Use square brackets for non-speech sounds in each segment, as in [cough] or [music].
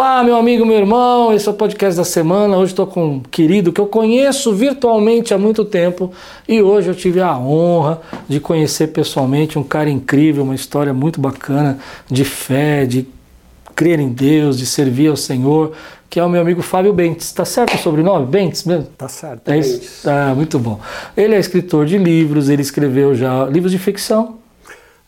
Olá, meu amigo, meu irmão, esse é o podcast da semana. Hoje estou com um querido que eu conheço virtualmente há muito tempo e hoje eu tive a honra de conhecer pessoalmente um cara incrível, uma história muito bacana de fé, de crer em Deus, de servir ao Senhor, que é o meu amigo Fábio Bentes. Tá certo o sobrenome? Bentes mesmo? Tá certo. É isso? Ah, muito bom. Ele é escritor de livros, ele escreveu já livros de ficção,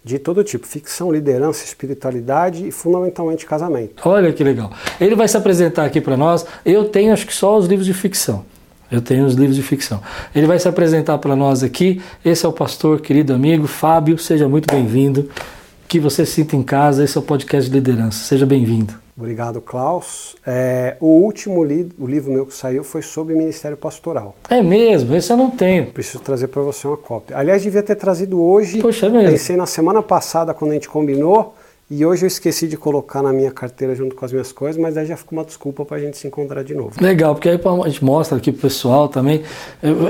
de todo tipo, ficção, liderança, espiritualidade e fundamentalmente casamento. Olha que legal. Ele vai se apresentar aqui para nós. Eu tenho acho que só os livros de ficção. Eu tenho os livros de ficção. Ele vai se apresentar para nós aqui. Esse é o pastor, querido amigo Fábio. Seja muito bem-vindo. Que você sinta em casa. Esse é o podcast de liderança. Seja bem-vindo. Obrigado, Klaus. É, o último li o livro meu que saiu foi sobre Ministério Pastoral. É mesmo? Esse eu não tenho. Preciso trazer para você uma cópia. Aliás, devia ter trazido hoje. Poxa, é mesmo. Pensei na semana passada, quando a gente combinou, e hoje eu esqueci de colocar na minha carteira junto com as minhas coisas, mas aí já fica uma desculpa para a gente se encontrar de novo. Legal, porque aí a gente mostra aqui pro pessoal também.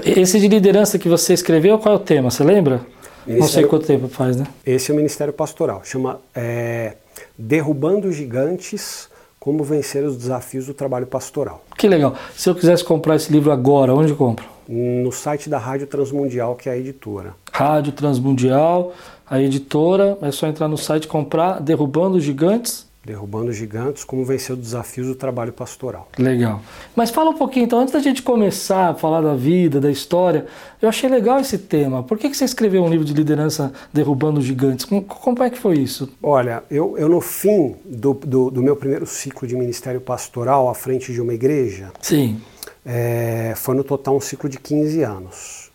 Esse de liderança que você escreveu, qual é o tema? Você lembra? Ministério... Não sei quanto tempo faz, né? Esse é o Ministério Pastoral. Chama. É Derrubando Gigantes, como vencer os desafios do trabalho pastoral. Que legal. Se eu quisesse comprar esse livro agora, onde compro? No site da Rádio Transmundial, que é a editora. Rádio Transmundial, a editora, é só entrar no site comprar Derrubando Gigantes Derrubando Gigantes, como vencer os desafios do trabalho pastoral. Legal. Mas fala um pouquinho, então, antes da gente começar a falar da vida, da história, eu achei legal esse tema. Por que, que você escreveu um livro de liderança Derrubando Gigantes? Como, como é que foi isso? Olha, eu, eu no fim do, do, do, meu primeiro ciclo de ministério pastoral à frente de uma igreja, Sim. É, foi no total um ciclo de 15 anos.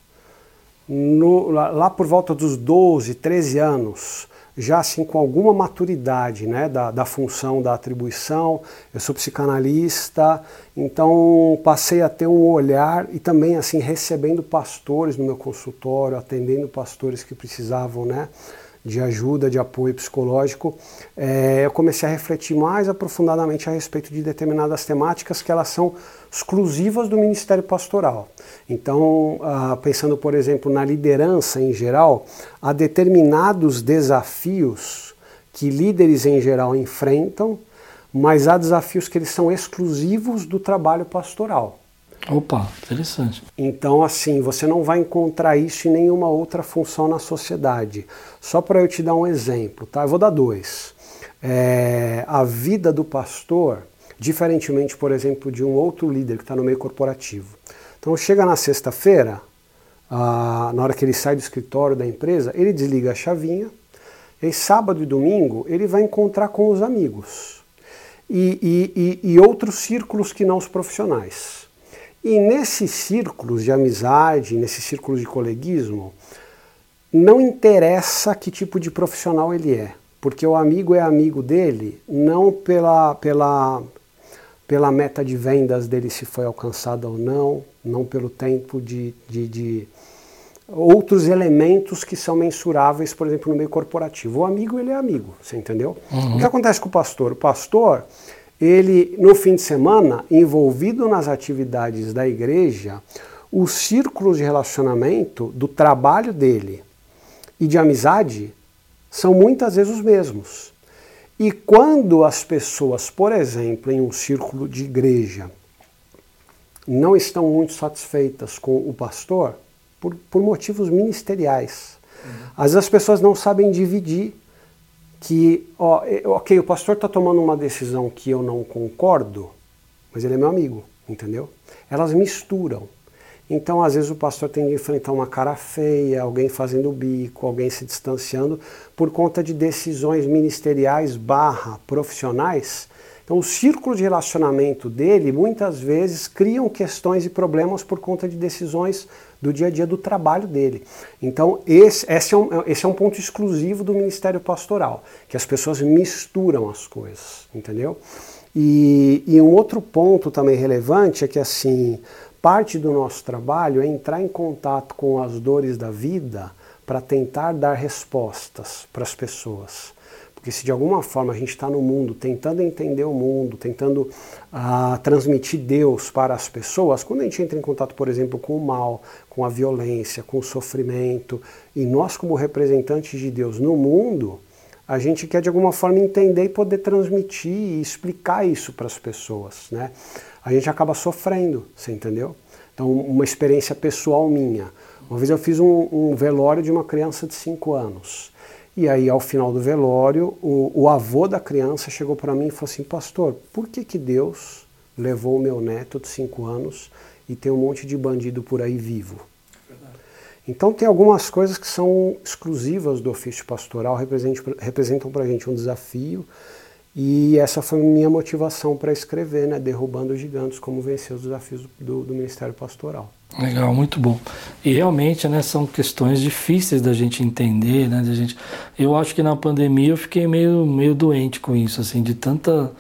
No, lá, lá por volta dos 12, 13 anos, já assim com alguma maturidade né, da, da função, da atribuição. Eu sou psicanalista, então passei a ter um olhar e também assim recebendo pastores no meu consultório, atendendo pastores que precisavam né, de ajuda, de apoio psicológico. É, eu comecei a refletir mais aprofundadamente a respeito de determinadas temáticas que elas são exclusivas do Ministério Pastoral. Então, ah, pensando, por exemplo, na liderança em geral, há determinados desafios que líderes em geral enfrentam, mas há desafios que eles são exclusivos do trabalho pastoral. Opa, interessante. Então, assim, você não vai encontrar isso em nenhuma outra função na sociedade. Só para eu te dar um exemplo, tá? Eu vou dar dois. É, a vida do pastor diferentemente, por exemplo, de um outro líder que está no meio corporativo. Então, chega na sexta-feira, ah, na hora que ele sai do escritório da empresa, ele desliga a chavinha, e sábado e domingo ele vai encontrar com os amigos e, e, e, e outros círculos que não os profissionais. E nesses círculos de amizade, nesses círculos de coleguismo, não interessa que tipo de profissional ele é, porque o amigo é amigo dele não pela, pela, pela meta de vendas dele se foi alcançada ou não, não pelo tempo de, de, de, outros elementos que são mensuráveis, por exemplo, no meio corporativo. O amigo, ele é amigo, você entendeu? Uhum. O que acontece com o pastor? O pastor, ele, no fim de semana, envolvido nas atividades da igreja, os círculos de relacionamento do trabalho dele e de amizade são muitas vezes os mesmos. E quando as pessoas, por exemplo, em um círculo de igreja, não estão muito satisfeitas com o pastor, por, por motivos ministeriais, uhum. às vezes as pessoas não sabem dividir que, ó, ok, o pastor está tomando uma decisão que eu não concordo, mas ele é meu amigo, entendeu? Elas misturam. Então, às vezes, o pastor tem de enfrentar uma cara feia, alguém fazendo bico, alguém se distanciando por conta de decisões ministeriais barra profissionais. Então, o círculo de relacionamento dele, muitas vezes, criam questões e problemas por conta de decisões do dia a dia do trabalho dele. Então, esse, esse, é, um, esse é um ponto exclusivo do ministério pastoral, que as pessoas misturam as coisas, entendeu? E, e um outro ponto também relevante é que, assim, Parte do nosso trabalho é entrar em contato com as dores da vida para tentar dar respostas para as pessoas. Porque se de alguma forma a gente está no mundo tentando entender o mundo, tentando uh, transmitir Deus para as pessoas, quando a gente entra em contato, por exemplo, com o mal, com a violência, com o sofrimento, e nós, como representantes de Deus no mundo, a gente quer de alguma forma entender e poder transmitir e explicar isso para as pessoas, né? A gente acaba sofrendo, você entendeu? Então, uma experiência pessoal minha. Uma vez eu fiz um, um velório de uma criança de 5 anos. E aí, ao final do velório, o, o avô da criança chegou para mim e falou assim: Pastor, por que, que Deus levou o meu neto de 5 anos e tem um monte de bandido por aí vivo? Então tem algumas coisas que são exclusivas do ofício pastoral, representam para a gente um desafio, e essa foi minha motivação para escrever, né? Derrubando os gigantes, como vencer os desafios do, do, Ministério Pastoral. Legal, muito bom. E realmente, né, são questões difíceis da gente entender, né? Da gente... Eu acho que na pandemia eu fiquei meio, meio doente com isso, assim, de tanta,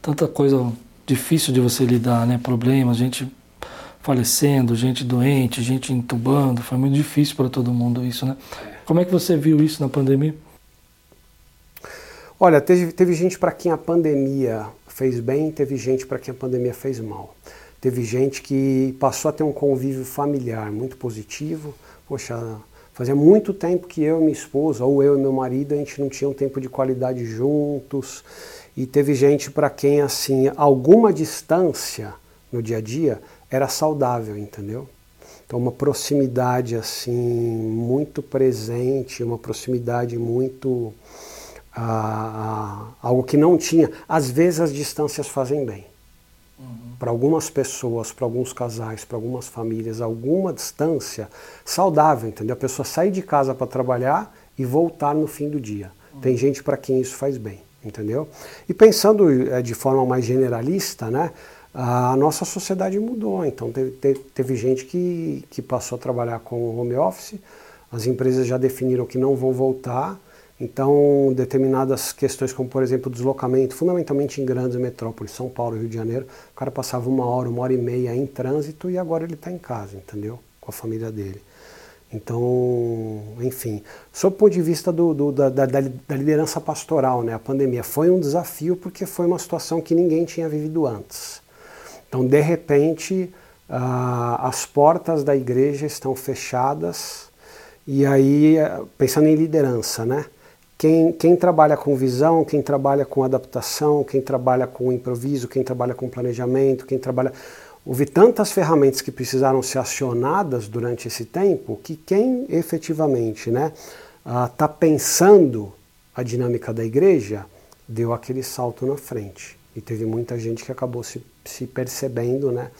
tanta coisa difícil de você lidar, né? Problemas, gente falecendo, gente doente, gente entubando, foi muito difícil para todo mundo isso, né? Como é que você viu isso na pandemia? Olha, teve, teve gente para quem a pandemia fez bem, teve gente para quem a pandemia fez mal. Teve gente que passou a ter um convívio familiar muito positivo. Poxa, fazia muito tempo que eu e minha esposa, ou eu e meu marido, a gente não tinha um tempo de qualidade juntos. E teve gente para quem, assim, alguma distância no dia a dia era saudável, entendeu? Então uma proximidade assim muito presente, uma proximidade muito ah, ah, algo que não tinha. Às vezes as distâncias fazem bem. Uhum. Para algumas pessoas, para alguns casais, para algumas famílias, alguma distância saudável, entendeu? A pessoa sair de casa para trabalhar e voltar no fim do dia. Uhum. Tem gente para quem isso faz bem, entendeu? E pensando eh, de forma mais generalista, né? a nossa sociedade mudou. Então teve, teve, teve, gente que, que passou a trabalhar com home office, as empresas já definiram que não vão voltar. Então, determinadas questões, como por exemplo deslocamento, fundamentalmente em grandes metrópoles, São Paulo Rio de Janeiro, o cara passava uma hora, uma hora e meia em trânsito e agora ele está em casa, entendeu? Com a família dele. Então, enfim, sob o ponto de vista do, do, da, da, da, liderança pastoral, né, a pandemia foi um desafio porque foi uma situação que ninguém tinha vivido antes. Então, de repente, as portas da igreja estão fechadas, e aí, pensando em liderança, né? Quem, quem, trabalha com visão, quem trabalha com adaptação, quem trabalha com improviso, quem trabalha com planejamento, quem trabalha. Houve tantas ferramentas que precisaram ser acionadas durante esse tempo que quem efetivamente está né, ah, tá pensando a dinâmica da igreja deu aquele salto na frente. E teve muita gente que acabou se se percebendo, né,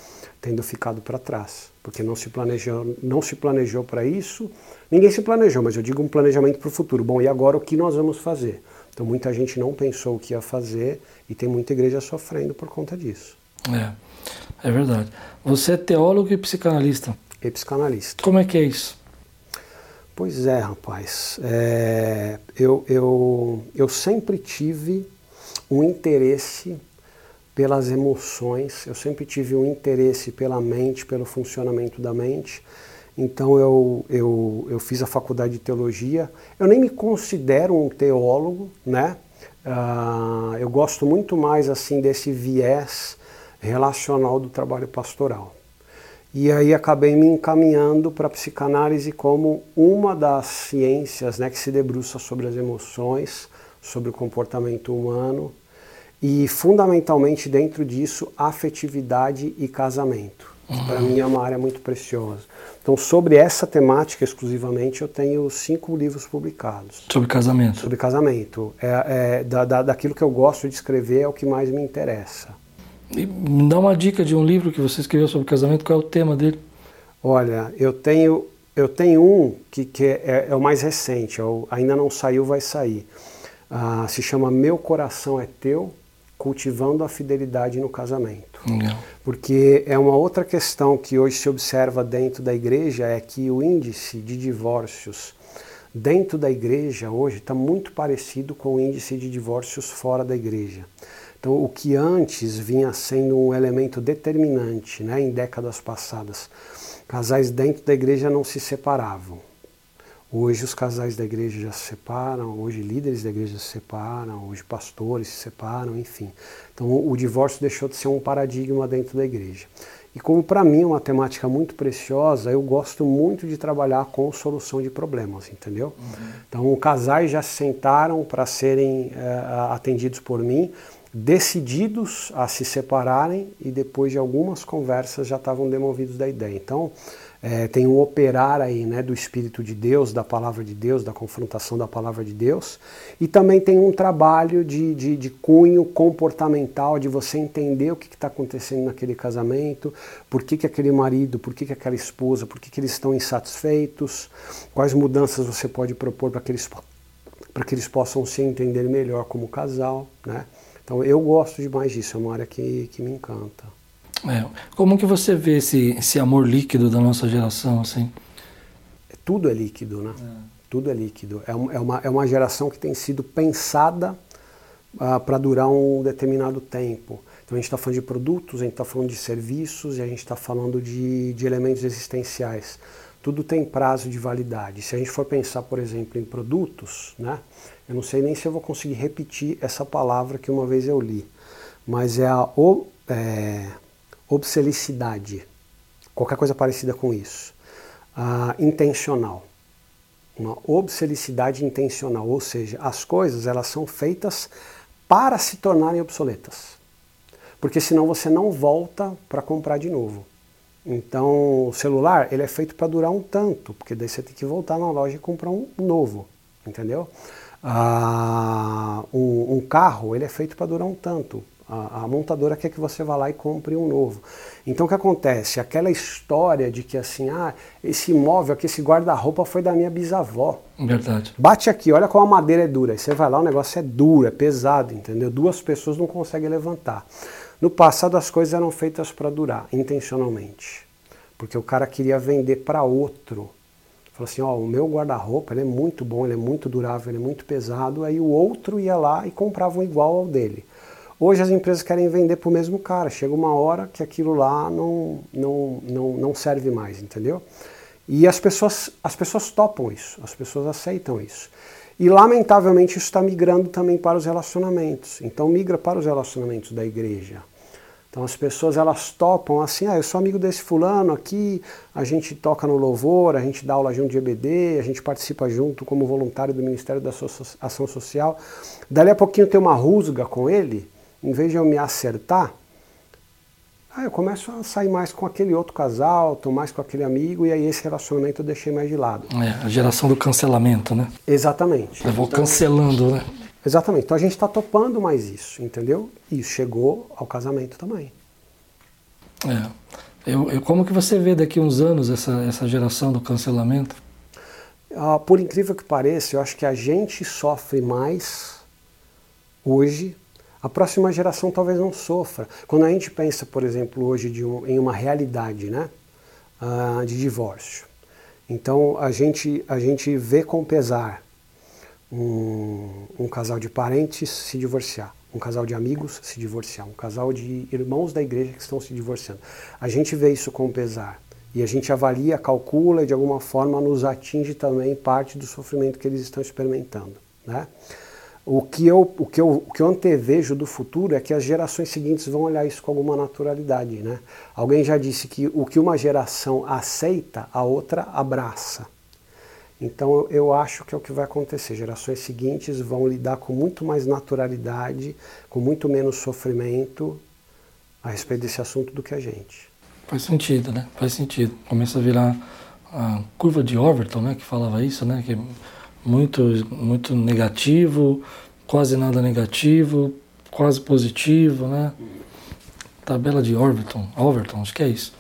tendo ficado para trás, porque não se planejou, não se planejou para isso. Ninguém se planejou, mas eu digo um planejamento para o futuro. Bom, e agora o que nós vamos fazer? Então muita gente não pensou o que ia fazer e tem muita igreja sofrendo por conta disso. É, é verdade. Você é teólogo e psicanalista. E psicanalista. Como é que é isso? Pois é, rapaz. É, eu, eu, eu sempre tive um interesse pelas emoções. Eu sempre tive um interesse pela mente, pelo funcionamento da mente. Então eu, eu, eu fiz a faculdade de teologia. Eu nem me considero um teólogo, né? Uh, eu gosto muito mais assim desse viés relacional do trabalho pastoral. E aí acabei me encaminhando para a psicanálise como uma das ciências né, que se debruça sobre as emoções, sobre o comportamento humano e fundamentalmente dentro disso afetividade e casamento. Uhum. Para mim é uma área muito preciosa. Então, sobre essa temática exclusivamente, eu tenho cinco livros publicados. Sobre casamento? Sobre casamento. É, é da, da, daquilo que eu gosto de escrever é o que mais me interessa. E me dá uma dica de um livro que você escreveu sobre casamento, qual é o tema dele? Olha, eu tenho, eu tenho um que, que é, é o mais recente, é o, ainda não saiu, vai sair. Ah, se chama Meu Coração é Teu, cultivando a fidelidade no casamento. Legal. Porque é uma outra questão que hoje se observa dentro da igreja é que o índice de divórcios dentro da igreja hoje está muito parecido com o índice de divórcios fora da igreja. Então, o que antes vinha sendo um elemento determinante né, em décadas passadas, casais dentro da igreja não se separavam. Hoje os casais da igreja já se separam, hoje líderes da igreja se separam, hoje pastores se separam, enfim. Então o divórcio deixou de ser um paradigma dentro da igreja. E como para mim é uma temática muito preciosa, eu gosto muito de trabalhar com solução de problemas, entendeu? Uhum. Então, casais já se sentaram para serem é, atendidos por mim, decididos a se separarem e depois de algumas conversas já estavam demovidos da ideia. Então, é, tem um operar aí né, do Espírito de Deus, da palavra de Deus, da confrontação da palavra de Deus, e também tem um trabalho de, de, de cunho comportamental, de você entender o que está acontecendo naquele casamento, por que, que aquele marido, por que, que aquela esposa, por que, que eles estão insatisfeitos, quais mudanças você pode propor para que eles que eles possam se entender melhor como casal, né? Então eu gosto demais disso, é uma área que, que me encanta. É. Como que você vê esse, esse amor líquido da nossa geração, assim? Tudo é líquido, né? É. Tudo é líquido. É, é, uma, é uma geração que tem sido pensada ah, para durar um determinado tempo. Então a gente está falando de produtos, a gente está falando de serviços e a gente está falando de, de elementos existenciais. Tudo tem prazo de validade. Se a gente for pensar, por exemplo, em produtos, né? Eu não sei nem se eu vou conseguir repetir essa palavra que uma vez eu li, mas é a o, é, obselicidade, qualquer coisa parecida com isso. Uh, intencional. Uma obselicidade intencional, ou seja, as coisas elas são feitas para se tornarem obsoletas. Porque senão você não volta para comprar de novo. Então, o celular, ele é feito para durar um tanto, porque daí você tem que voltar na loja e comprar um novo, entendeu? Ah, um, um carro, ele é feito para durar um tanto, a, a, montadora quer que você vá lá e compre um novo. Então o que acontece? Aquela história de que assim, ah, esse imóvel aqui, esse guarda-roupa foi da minha bisavó. Verdade. Bate aqui, olha como a madeira é dura. Aí você vai lá, o negócio é duro, é pesado, entendeu? Duas pessoas não conseguem levantar. No passado as coisas eram feitas para durar, intencionalmente. Porque o cara queria vender para outro. Falou assim, ó, o meu guarda-roupa ele é muito bom, ele é muito durável, ele é muito pesado. Aí o outro ia lá e comprava um igual ao dele. Hoje as empresas querem vender para o mesmo cara. Chega uma hora que aquilo lá não, não, não, não serve mais, entendeu? E as pessoas, as pessoas topam isso, as pessoas aceitam isso. E lamentavelmente isso está migrando também para os relacionamentos. Então migra para os relacionamentos da igreja. Então as pessoas elas topam assim, ah, eu sou amigo desse fulano aqui, a gente toca no louvor, a gente dá aula junto de EBD, a gente participa junto como voluntário do Ministério da Ação Social. Dali a pouquinho tem uma rusga com ele, em vez de eu me acertar, eu começo a sair mais com aquele outro casal, estou mais com aquele amigo, e aí esse relacionamento eu deixei mais de lado. É, a geração do cancelamento, né? Exatamente. Eu vou então, cancelando, né? Exatamente. Então a gente está topando mais isso, entendeu? E chegou ao casamento também. É. Eu, eu, como que você vê daqui uns anos essa, essa geração do cancelamento? Ah, por incrível que pareça, eu acho que a gente sofre mais hoje a próxima geração talvez não sofra. Quando a gente pensa, por exemplo, hoje um, em uma realidade né, uh, de divórcio, então a gente, a gente vê com pesar um, um casal de parentes se divorciar, um casal de amigos se divorciar, um casal de irmãos da igreja que estão se divorciando. A gente vê isso com pesar. E a gente avalia, calcula e de alguma forma nos atinge também parte do sofrimento que eles estão experimentando. Né? O que, eu, o, que eu, o que eu antevejo do futuro é que as gerações seguintes vão olhar isso com alguma naturalidade. Né? Alguém já disse que o que uma geração aceita, a outra abraça. Então eu acho que é o que vai acontecer. Gerações seguintes vão lidar com muito mais naturalidade, com muito menos sofrimento a respeito desse assunto do que a gente. Faz sentido, né? Faz sentido. Começa a virar a curva de Overton, né? Que falava isso, né? Que muito, muito negativo, quase nada negativo, quase positivo, né? Tabela de Overton, Overton, acho que é isso.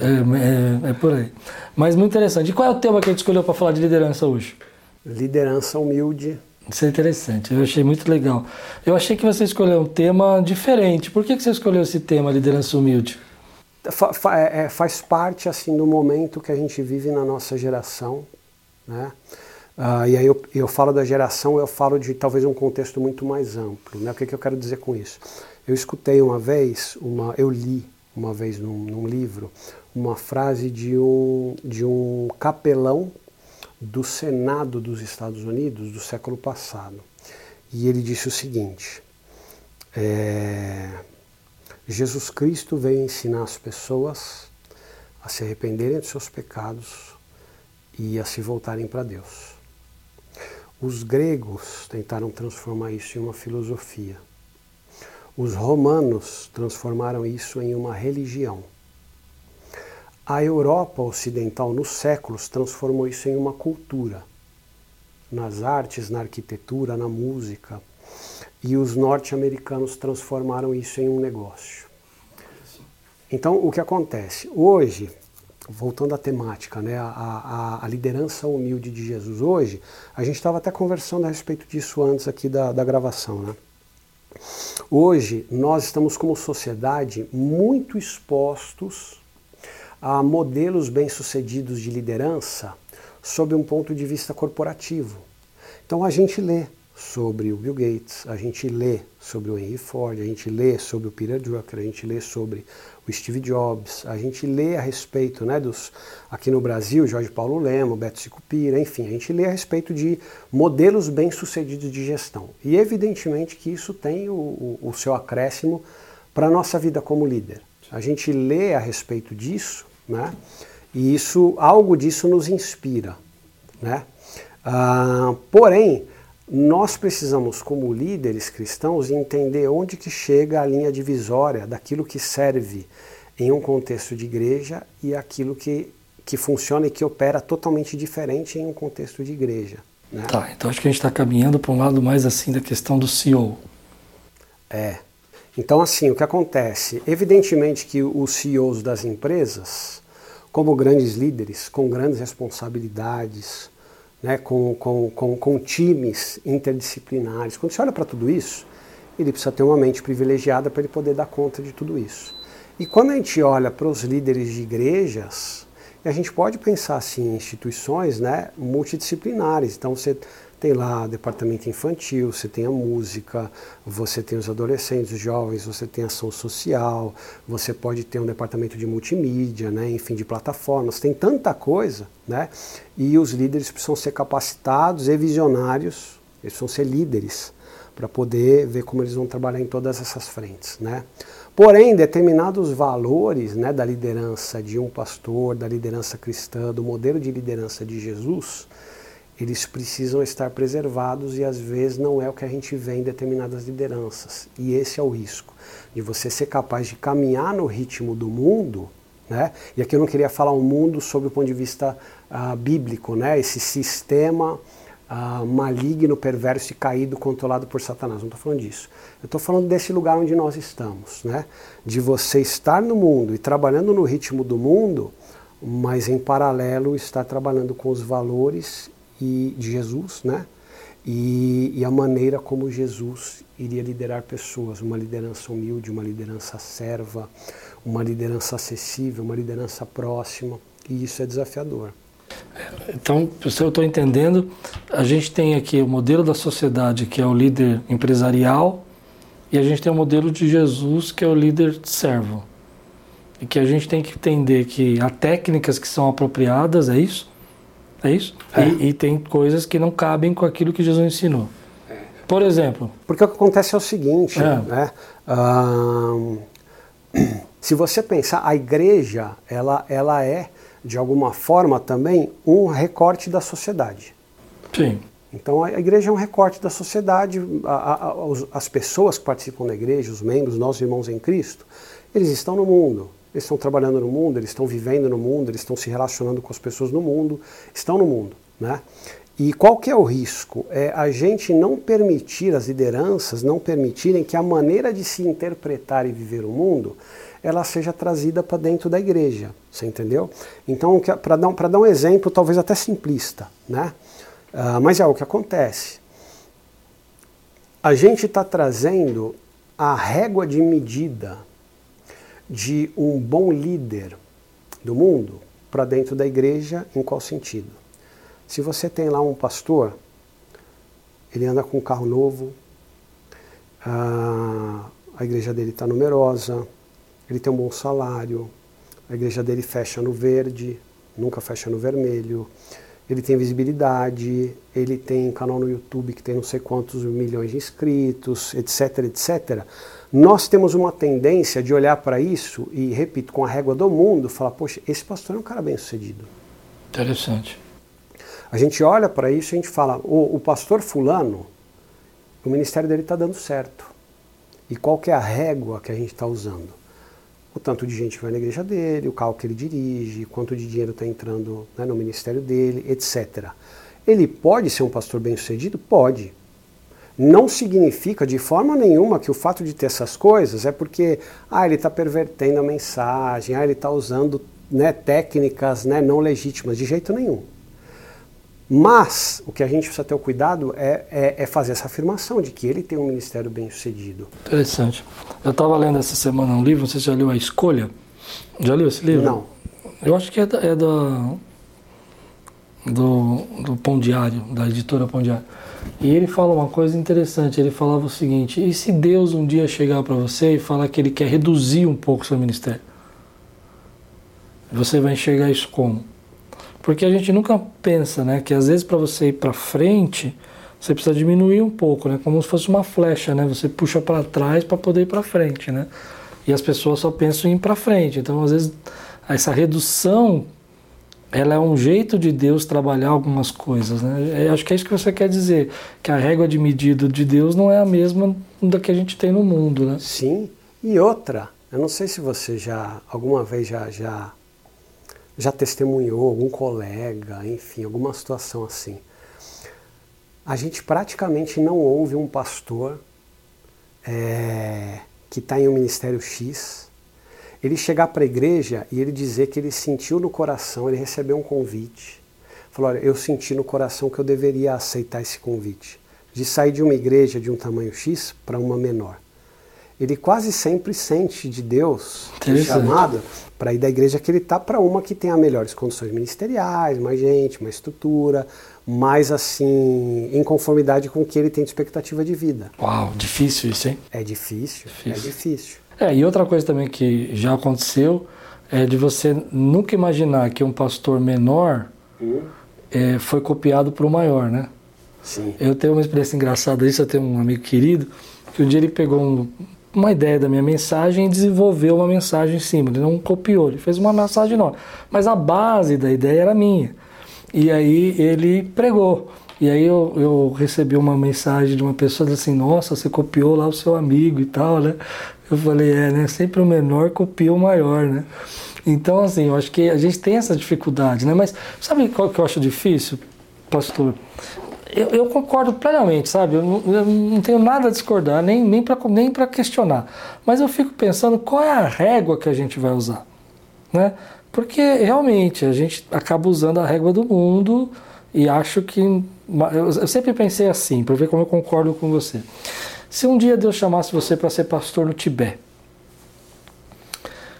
É, é, é, por aí. Mas muito interessante. E qual é o tema que a gente escolheu para falar de liderança hoje? Liderança humilde. Isso é interessante, eu achei muito legal. Eu achei que você escolheu um tema diferente. Por que, que você escolheu esse tema, liderança humilde? Fa, fa, é, é faz parte assim do momento que a gente vive na nossa geração, né? Uh, e aí eu, eu falo da geração, eu falo de talvez um contexto muito mais amplo. Né? O que, que eu quero dizer com isso? Eu escutei uma vez, uma, eu li uma vez num, num livro, uma frase de um, de um capelão do Senado dos Estados Unidos do século passado. E ele disse o seguinte: é, Jesus Cristo veio ensinar as pessoas a se arrependerem dos seus pecados e a se voltarem para Deus. Os gregos tentaram transformar isso em uma filosofia. Os romanos transformaram isso em uma religião. A Europa Ocidental, nos séculos, transformou isso em uma cultura. Nas artes, na arquitetura, na música. E os norte-americanos transformaram isso em um negócio. Então, o que acontece? Hoje, voltando à temática, né, a, a, a, liderança humilde de Jesus hoje, a gente estava até conversando a respeito disso antes aqui da, da gravação. Né? Hoje, nós estamos como sociedade muito expostos a modelos bem-sucedidos de liderança sob um ponto de vista corporativo. Então a gente lê sobre o Bill Gates, a gente lê sobre o Henry Ford, a gente lê sobre o Peter Drucker, a gente lê sobre o Steve Jobs, a gente lê a respeito, né, dos aqui no Brasil, Jorge Paulo Lema, Beto Sicupira, enfim, a gente lê a respeito de modelos bem-sucedidos de gestão. E evidentemente que isso tem o, o, o seu acréscimo para a nossa vida como líder. A gente lê a respeito disso né? E isso, algo disso nos inspira, né? Ah, porém, nós precisamos, como líderes cristãos, entender onde que chega a linha divisória daquilo que serve em um contexto de igreja e aquilo que, que funciona e que opera totalmente diferente em um contexto de igreja. Né? Tá, então acho que a gente está caminhando para um lado mais assim da questão do CEO. É. Então, assim, o que acontece? Evidentemente que os CEOs das empresas, como grandes líderes, com grandes responsabilidades, né, com, com, com, com times interdisciplinares. Quando você olha para tudo isso, ele precisa ter uma mente privilegiada para ele poder dar conta de tudo isso. E quando a gente olha para os líderes de igrejas, a gente pode pensar assim em instituições né, multidisciplinares. Então você tem lá departamento infantil, você tem a música, você tem os adolescentes, os jovens, você tem ação social, você pode ter um departamento de multimídia, né, enfim, de plataformas, tem tanta coisa, né? E os líderes precisam ser capacitados e visionários, eles precisam ser líderes para poder ver como eles vão trabalhar em todas essas frentes, né? Porém, determinados valores né, da liderança de um pastor, da liderança cristã, do modelo de liderança de Jesus, eles precisam estar preservados e às vezes não é o que a gente vê em determinadas lideranças. E esse é o risco, de você ser capaz de caminhar no ritmo do mundo, né? E aqui eu não queria falar um mundo sob o ponto de vista uh, bíblico, né? Esse sistema uh, maligno, perverso e caído, controlado por Satanás. Não estou falando disso. Eu estou falando desse lugar onde nós estamos, né? De você estar no mundo e trabalhando no ritmo do mundo, mas em paralelo estar trabalhando com os valores e de Jesus, né? E, e, a maneira como Jesus iria liderar pessoas, uma liderança humilde, uma liderança serva, uma liderança acessível, uma liderança próxima, e isso é desafiador. Então, se eu estou entendendo, a gente tem aqui o modelo da sociedade, que é o líder empresarial, e a gente tem o modelo de Jesus, que é o líder servo. E que a gente tem que entender que há técnicas que são apropriadas, é isso? É isso? É. E, e, tem coisas que não cabem com aquilo que Jesus ensinou. Por exemplo. Porque o que acontece é o seguinte, é. né? [clears throat] se você pensar, a igreja, ela, ela é, de alguma forma, também um recorte da sociedade. Sim. Então a igreja é um recorte da sociedade, a, a, as pessoas que participam da igreja, os membros, nossos irmãos em Cristo, eles estão no mundo. Eles estão trabalhando no mundo, eles estão vivendo no mundo, eles estão se relacionando com as pessoas no mundo, estão no mundo, né? E qual que é o risco? É a gente não permitir, as lideranças não permitirem que a maneira de se interpretar e viver o mundo, ela seja trazida para dentro da igreja, você entendeu? Então, para dar, dar um exemplo, talvez até simplista, né? Uh, mas é o que acontece. A gente está trazendo a régua de medida de um bom líder do mundo para dentro da igreja, em qual sentido? Se você tem lá um pastor, ele anda com um carro novo, a, igreja dele está numerosa, ele tem um bom salário, a igreja dele fecha no verde, nunca fecha no vermelho, ele tem visibilidade, ele tem canal no YouTube que tem não sei quantos milhões de inscritos, etc, etc. Nós temos uma tendência de olhar para isso e, repito, com a régua do mundo, falar: poxa, esse pastor é um cara bem sucedido. Interessante. A gente olha para isso e a gente fala: o, o pastor Fulano, o ministério dele está dando certo. E qual que é a régua que a gente está usando? O tanto de gente que vai na igreja dele, o carro que ele dirige, quanto de dinheiro está entrando né, no ministério dele, etc. Ele pode ser um pastor bem sucedido? Pode não significa de forma nenhuma que o fato de ter essas coisas é porque ah, ele está pervertendo a mensagem, ah, ele está usando né, técnicas né, não legítimas, de jeito nenhum. Mas o que a gente precisa ter o cuidado é, é, é fazer essa afirmação de que ele tem um ministério bem sucedido. Interessante. Eu estava lendo essa semana um livro, não sei se você já leu A Escolha. Já leu esse livro? Não. Eu acho que é da, é da do, do Pão Diário, da editora Pão Diário. E ele fala uma coisa interessante. Ele falava o seguinte: e se Deus um dia chegar para você e falar que Ele quer reduzir um pouco o seu ministério? Você vai enxergar isso como? Porque a gente nunca pensa, né, que às vezes para você ir para frente, você precisa diminuir um pouco, né, como se fosse uma flecha, né? Você puxa para trás para poder ir para frente, né? E as pessoas só pensam em ir para frente. Então, às vezes, essa redução ela é um jeito de Deus trabalhar algumas coisas. Né? Eu acho que é isso que você quer dizer, que a régua de medida de Deus não é a mesma da que a gente tem no mundo. Né? Sim, e outra, eu não sei se você já, alguma vez já, já, já testemunhou algum colega, enfim, alguma situação assim. A gente praticamente não ouve um pastor é, que está em um ministério X ele chegar para a igreja e ele dizer que ele sentiu no coração, ele recebeu um convite. Falou: Olha, eu senti no coração que eu deveria aceitar esse convite, de sair de uma igreja de um tamanho X para uma menor. Ele quase sempre sente de Deus chamado para ir da igreja que ele está para uma que tenha melhores condições ministeriais, mais gente, mais estrutura, mais assim, em conformidade com o que ele tem de expectativa de vida. Uau, difícil isso, hein? É difícil, difícil. é difícil. É, e outra coisa também que já aconteceu é de você nunca imaginar que um pastor menor uhum. é, foi copiado por um maior, né? Sim. Eu tenho uma experiência engraçada disso, eu tenho um amigo querido, que um dia ele pegou um, uma ideia da minha mensagem e desenvolveu uma mensagem em cima. Ele não copiou, ele fez uma mensagem nova. Mas a base da ideia era minha. E aí ele pregou. E aí eu, eu recebi uma mensagem de uma pessoa assim, nossa, você copiou lá o seu amigo e tal, né? Eu falei, é, né? Sempre o menor copia o maior, né? Então, assim, eu acho que a gente tem essa dificuldade, né? Mas sabe qual que eu acho difícil, pastor? Eu, eu concordo plenamente, sabe? Eu não, eu não, tenho nada a discordar, nem, nem para nem questionar. Mas eu fico pensando qual é a régua que a gente vai usar, né? Porque realmente a gente acaba usando a régua do mundo e acho que eu sempre pensei assim, para ver como eu concordo com você. Se um dia Deus chamasse você para ser pastor no Tibete,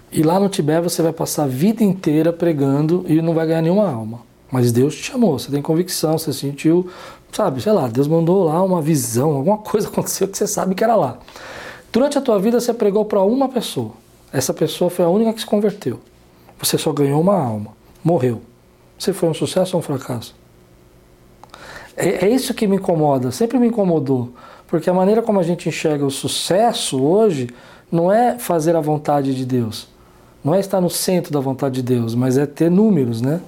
e lá no Tibete você vai passar a vida inteira pregando e não vai ganhar nenhuma alma. Mas Deus te chamou, você tem convicção, você sentiu, sabe, sei lá, Deus mandou lá uma visão, alguma [laughs] coisa aconteceu que você sabe que era lá. Durante a tua vida você pregou para uma pessoa. Essa pessoa foi a única que se converteu. Você só ganhou uma alma, morreu. Você foi um sucesso ou um fracasso? É, é isso que me incomoda, sempre me incomodou. Porque a maneira como a gente enxerga o sucesso hoje não é fazer a vontade de Deus. Não é estar no centro da vontade de Deus, mas é ter números, né?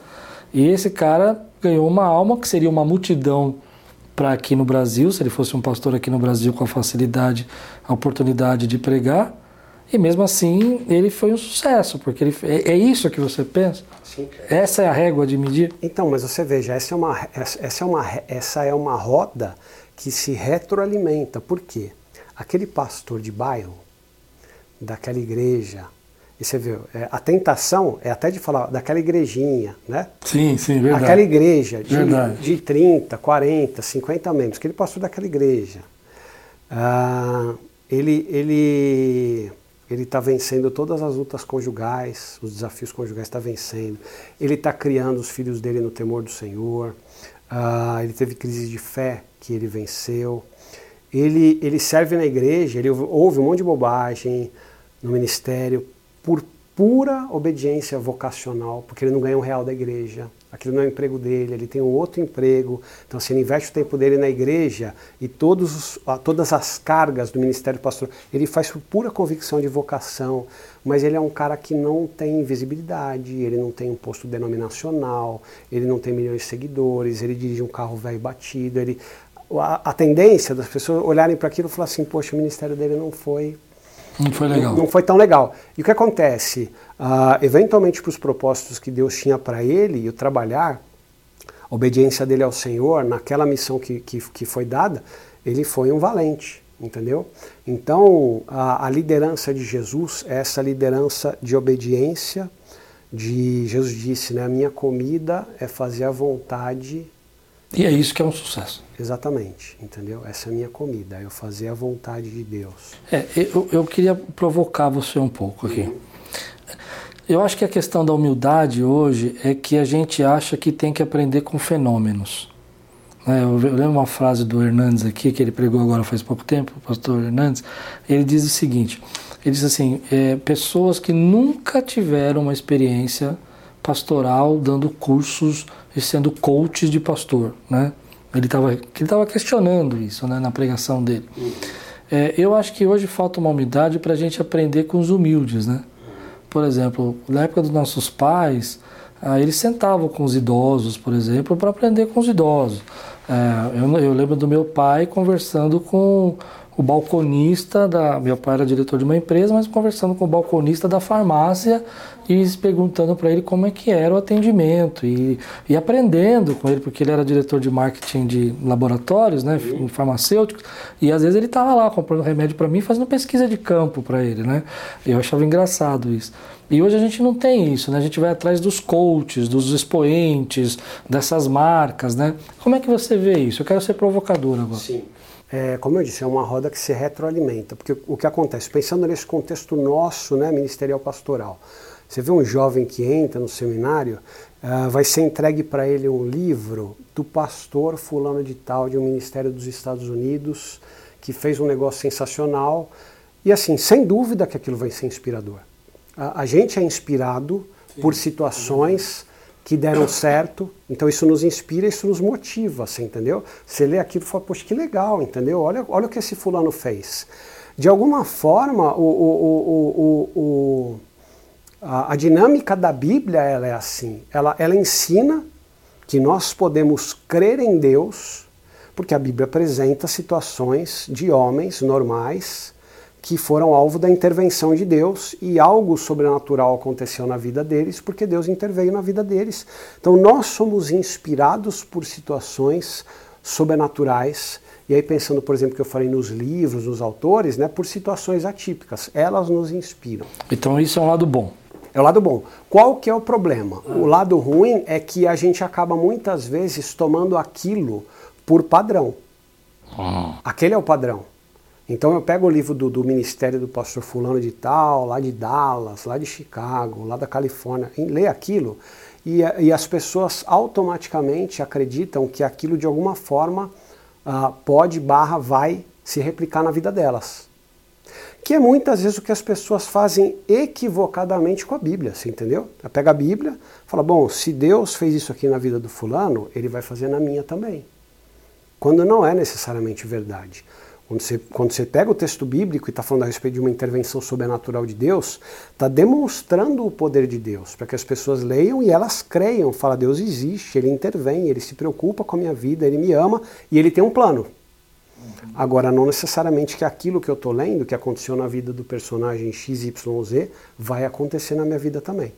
E esse cara ganhou uma alma que seria uma multidão para aqui no Brasil, se ele fosse um pastor aqui no Brasil com a facilidade, a oportunidade de pregar. E mesmo assim, ele foi um sucesso, porque ele, é, é isso que você pensa? Sim. Essa é a régua de medir? Então, mas você veja, essa é uma, essa é uma, essa é uma roda que se retroalimenta. Por quê? Aquele pastor de bairro, daquela igreja, e você vê, é, a tentação é até de falar daquela igrejinha, né? Sim, sim, verdade. Aquela igreja de, verdade. de 30, 40, 50 membros, aquele pastor daquela igreja. Ah, ele ele ele está vencendo todas as lutas conjugais, os desafios conjugais está vencendo. Ele está criando os filhos dele no temor do Senhor. Ah, ele teve crise de fé que ele venceu. Ele, ele serve na igreja, ele ouve um monte de bobagem no ministério por pura obediência vocacional, porque ele não ganha um real da igreja. Aquilo não é o emprego dele, ele tem um outro emprego. Então, se ele investe o tempo dele na igreja e todos os, todas as cargas do ministério pastoral, ele faz por pura convicção de vocação, mas ele é um cara que não tem visibilidade, ele não tem um posto denominacional, ele não tem milhões de seguidores, ele dirige um carro velho batido, ele a, a tendência das pessoas olharem para aquilo e falar assim, poxa, o ministério dele não foi não foi legal. Não, não foi tão legal. E o que acontece? Uh, eventualmente, para os propósitos que Deus tinha para ele e o trabalhar, a obediência dele ao Senhor, naquela missão que, que, que foi dada, ele foi um valente, entendeu? Então, a, a liderança de Jesus é essa liderança de obediência, de Jesus disse, né, a minha comida é fazer a vontade e é isso que é um sucesso. Exatamente, entendeu? Essa é a minha comida, eu fazer a vontade de Deus. É, eu, eu queria provocar você um pouco aqui. Eu acho que a questão da humildade hoje é que a gente acha que tem que aprender com fenômenos. Né? Eu lembro uma frase do Hernandes aqui, que ele pregou agora faz pouco tempo, o pastor Hernandes. Ele diz o seguinte: ele diz assim, é, pessoas que nunca tiveram uma experiência pastoral dando cursos e sendo coach de pastor, né? Ele estava ele tava questionando isso né, na pregação dele. É, eu acho que hoje falta uma humildade para a gente aprender com os humildes, né? Por exemplo, na época dos nossos pais, ah, eles sentavam com os idosos, por exemplo, para aprender com os idosos. É, eu, eu lembro do meu pai conversando com o balconista da. Meu pai era diretor de uma empresa, mas conversando com o balconista da farmácia e perguntando para ele como é que era o atendimento e, e aprendendo com ele, porque ele era diretor de marketing de laboratórios, né, farmacêuticos, e às vezes ele estava lá comprando remédio para mim, fazendo pesquisa de campo para ele, né? Eu achava engraçado isso. E hoje a gente não tem isso, né? A gente vai atrás dos coaches, dos expoentes, dessas marcas, né? Como é que você vê isso? Eu quero ser provocador agora. Sim é, como eu disse, é uma roda que se retroalimenta. Porque o que acontece, pensando nesse contexto nosso, né, ministerial pastoral, você vê um jovem que entra no seminário, uh, vai ser entregue para ele um livro do pastor fulano de tal, de um ministério dos Estados Unidos, que fez um negócio sensacional. E assim, sem dúvida que aquilo vai ser inspirador. A, a gente é inspirado Sim. por situações que deram certo. Então isso nos inspira, isso nos motiva, você entendeu? Você lê aquilo e fala, poxa, que legal, entendeu? Olha, olha o que esse fulano fez. De alguma forma, o, o, o, a, a, dinâmica da Bíblia ela é assim. Ela, ela ensina que nós podemos crer em Deus, porque a Bíblia apresenta situações de homens normais que foram alvo da intervenção de Deus e algo sobrenatural aconteceu na vida deles porque Deus interveio na vida deles. Então nós somos inspirados por situações sobrenaturais e aí pensando, por exemplo, que eu falei nos livros, nos autores, né, por situações atípicas, elas nos inspiram. Então isso é um lado bom. É o lado bom. Qual que é o problema? O lado ruim é que a gente acaba muitas vezes tomando aquilo por padrão. Ah. Aquele é o padrão. Então eu pego o livro do, do, Ministério do Pastor Fulano de Tal, lá de Dallas, lá de Chicago, lá da Califórnia, e lê aquilo e, e, as pessoas automaticamente acreditam que aquilo de alguma forma uh, pode, barra, vai se replicar na vida delas. Que é muitas vezes o que as pessoas fazem equivocadamente com a Bíblia, você entendeu? Ela pega a Bíblia, fala, bom, se Deus fez isso aqui na vida do fulano, ele vai fazer na minha também. Quando não é necessariamente verdade. Quando você, quando você pega o texto bíblico e está falando a respeito de uma intervenção sobrenatural de Deus, está demonstrando o poder de Deus, para que as pessoas leiam e elas creiam. Fala, Deus existe, Ele intervém, Ele se preocupa com a minha vida, Ele me ama e Ele tem um plano. Agora, não necessariamente que aquilo que eu estou lendo, que aconteceu na vida do personagem XYZ, vai acontecer na minha vida também.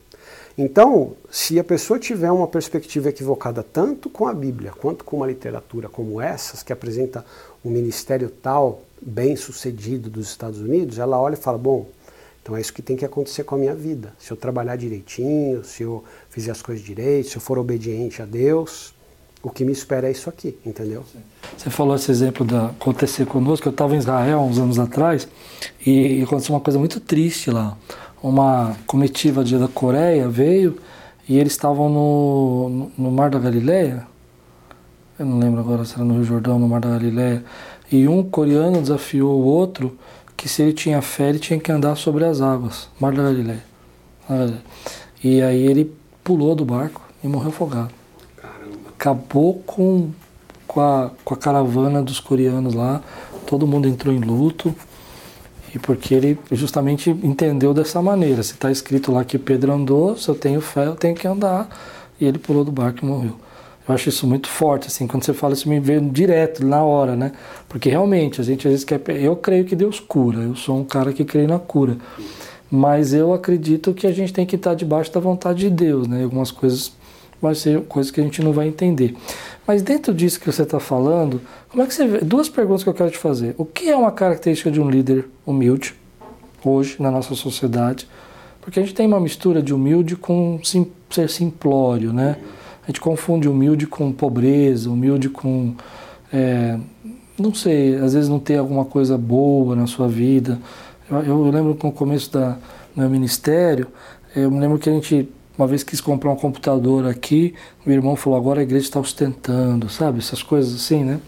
Então, se a pessoa tiver uma perspectiva equivocada tanto com a Bíblia quanto com uma literatura como essas, que apresenta um ministério tal bem sucedido dos Estados Unidos, ela olha e fala: bom, então é isso que tem que acontecer com a minha vida. Se eu trabalhar direitinho, se eu fizer as coisas direito, se eu for obediente a Deus, o que me espera é isso aqui, entendeu? Você falou esse exemplo da acontecer conosco. Eu estava em Israel uns anos atrás e aconteceu uma coisa muito triste lá uma comitiva de, da Coreia veio e eles estavam no, no Mar da Galileia, eu não lembro agora se era no Rio Jordão, no Mar da Galileia, e um coreano desafiou o outro que se ele tinha fé ele tinha que andar sobre as águas, Mar da Galileia. E aí ele pulou do barco e morreu afogado. acabou com, com, a, com a caravana dos coreanos lá, todo mundo entrou em luto, e porque ele justamente entendeu dessa maneira. Se está escrito lá que Pedro andou, se eu tenho fé, eu tenho que andar, e ele pulou do barco e morreu. Eu acho isso muito forte, assim, quando você fala isso me vê direto, na hora, né? Porque realmente, a gente às vezes quer... Eu creio que Deus cura, eu sou um cara que crê na cura. Mas eu acredito que a gente tem que estar debaixo da vontade de Deus, né? Algumas coisas vai ser coisas que a gente não vai entender. Mas dentro disso que você está falando, como é que você vê? Duas perguntas que eu quero te fazer. O que é uma característica de um líder humilde hoje na nossa sociedade? Porque a gente tem uma mistura de humilde com sim, ser simplório, né? A gente confunde humilde com pobreza, humilde com. É, não sei, às vezes não ter alguma coisa boa na sua vida. Eu, eu lembro que no começo da, do meu ministério, eu me lembro que a gente uma vez quis comprar um computador aqui, o irmão falou: agora a igreja está ostentando, sabe? Essas coisas assim, né?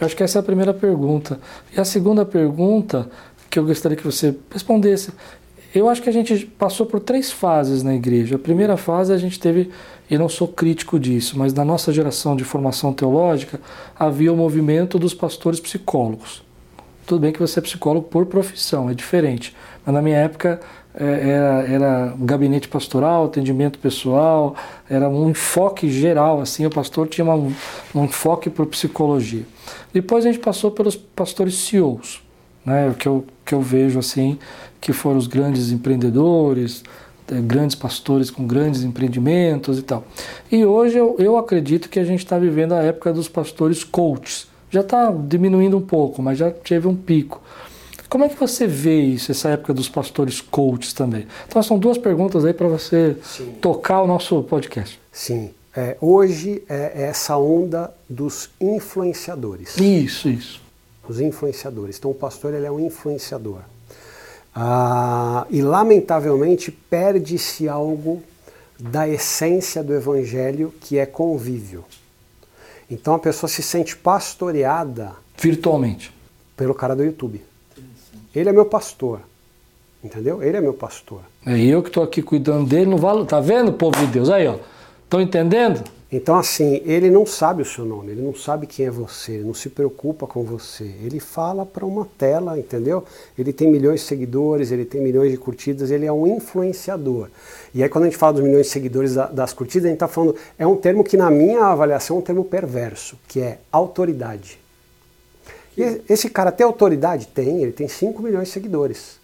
Eu acho que essa é a primeira pergunta. E a segunda pergunta que eu gostaria que você respondesse. Eu acho que a gente passou por três fases na igreja. A primeira fase a gente teve e não sou crítico disso, mas na nossa geração de formação teológica havia o movimento dos pastores psicólogos. Tudo bem que você é psicólogo por profissão, é diferente, mas na minha época é, era, era um gabinete pastoral, atendimento pessoal, era um enfoque geral, assim, o pastor tinha uma, um enfoque por psicologia. Depois a gente passou pelos pastores CEOs, né, que eu, que eu vejo assim, que foram os grandes empreendedores, grandes pastores com grandes empreendimentos e tal. E hoje eu, eu acredito que a gente está vivendo a época dos pastores coaches. Já está diminuindo um pouco, mas já teve um pico. Como é que você vê isso, essa época dos pastores coaches também? Então são duas perguntas aí para você Sim. tocar o nosso podcast. Sim. É, hoje é essa onda dos influenciadores. Isso, isso. Os influenciadores. Então o pastor ele é um influenciador. Ah, e lamentavelmente perde-se algo da essência do evangelho que é convívio. Então a pessoa se sente pastoreada virtualmente pelo cara do YouTube. Ele é meu pastor. Entendeu? Ele é meu pastor. É eu que estou aqui cuidando dele, não vale. Tá vendo, povo de Deus? Aí, ó. Estão entendendo? Então, assim, ele não sabe o seu nome, ele não sabe quem é você, ele não se preocupa com você. Ele fala para uma tela, entendeu? Ele tem milhões de seguidores, ele tem milhões de curtidas, ele é um influenciador. E aí, quando a gente fala dos milhões de seguidores das curtidas, a gente está falando. É um termo que, na minha avaliação, é um termo perverso, que é autoridade. E esse cara tem autoridade? Tem, ele tem 5 milhões de seguidores.